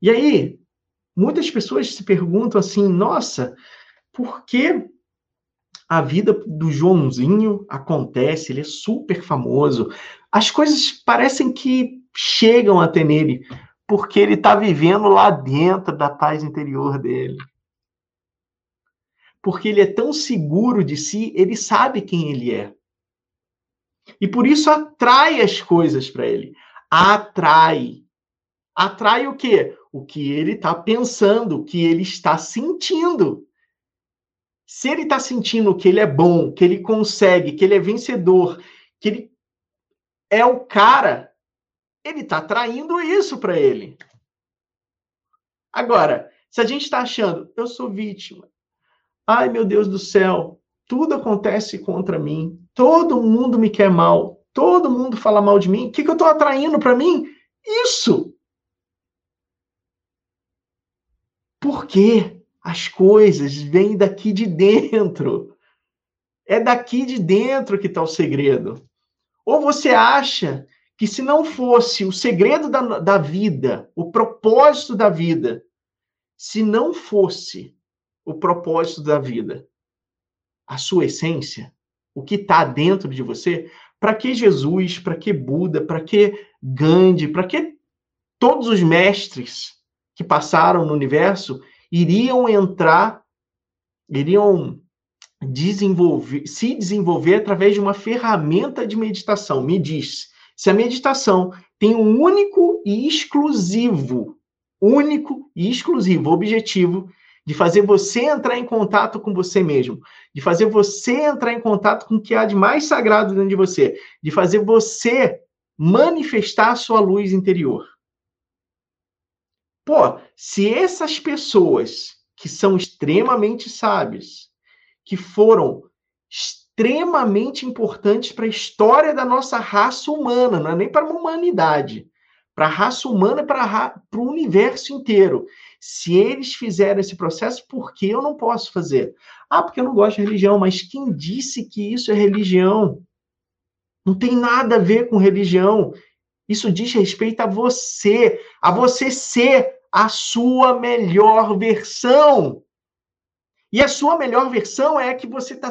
E aí, muitas pessoas se perguntam assim: nossa, por que a vida do Joãozinho acontece? Ele é super famoso. As coisas parecem que chegam até nele, porque ele está vivendo lá dentro da paz interior dele. Porque ele é tão seguro de si, ele sabe quem ele é. E por isso atrai as coisas para ele. Atrai. Atrai o quê? O que ele está pensando, o que ele está sentindo. Se ele está sentindo que ele é bom, que ele consegue, que ele é vencedor, que ele é o cara, ele está atraindo isso para ele. Agora, se a gente está achando, eu sou vítima, ai meu Deus do céu, tudo acontece contra mim, todo mundo me quer mal, todo mundo fala mal de mim, o que, que eu estou atraindo para mim? Isso! Porque as coisas vêm daqui de dentro. É daqui de dentro que está o segredo. Ou você acha que se não fosse o segredo da, da vida, o propósito da vida, se não fosse o propósito da vida, a sua essência, o que está dentro de você, para que Jesus, para que Buda, para que Gandhi, para que todos os mestres que passaram no universo iriam entrar, iriam desenvolver, se desenvolver através de uma ferramenta de meditação. Me diz, se a meditação tem um único e exclusivo, único e exclusivo objetivo de fazer você entrar em contato com você mesmo, de fazer você entrar em contato com o que há de mais sagrado dentro de você, de fazer você manifestar a sua luz interior. Pô, se essas pessoas que são extremamente sábias, que foram extremamente importantes para a história da nossa raça humana, não é nem para a humanidade, para a raça humana para o universo inteiro. Se eles fizeram esse processo, por que eu não posso fazer? Ah, porque eu não gosto de religião, mas quem disse que isso é religião? Não tem nada a ver com religião. Isso diz respeito a você, a você ser a sua melhor versão. E a sua melhor versão é a que você está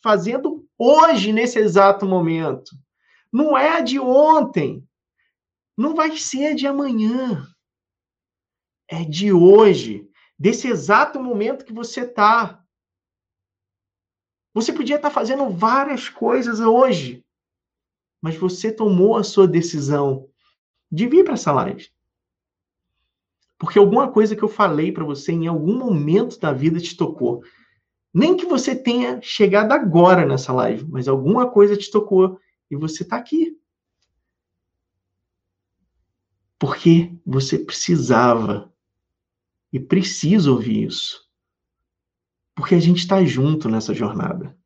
fazendo hoje, nesse exato momento. Não é a de ontem. Não vai ser a de amanhã. É de hoje, desse exato momento que você está. Você podia estar tá fazendo várias coisas hoje, mas você tomou a sua decisão de vir para essa live. Porque alguma coisa que eu falei para você em algum momento da vida te tocou. Nem que você tenha chegado agora nessa live, mas alguma coisa te tocou e você está aqui. Porque você precisava e precisa ouvir isso. Porque a gente está junto nessa jornada.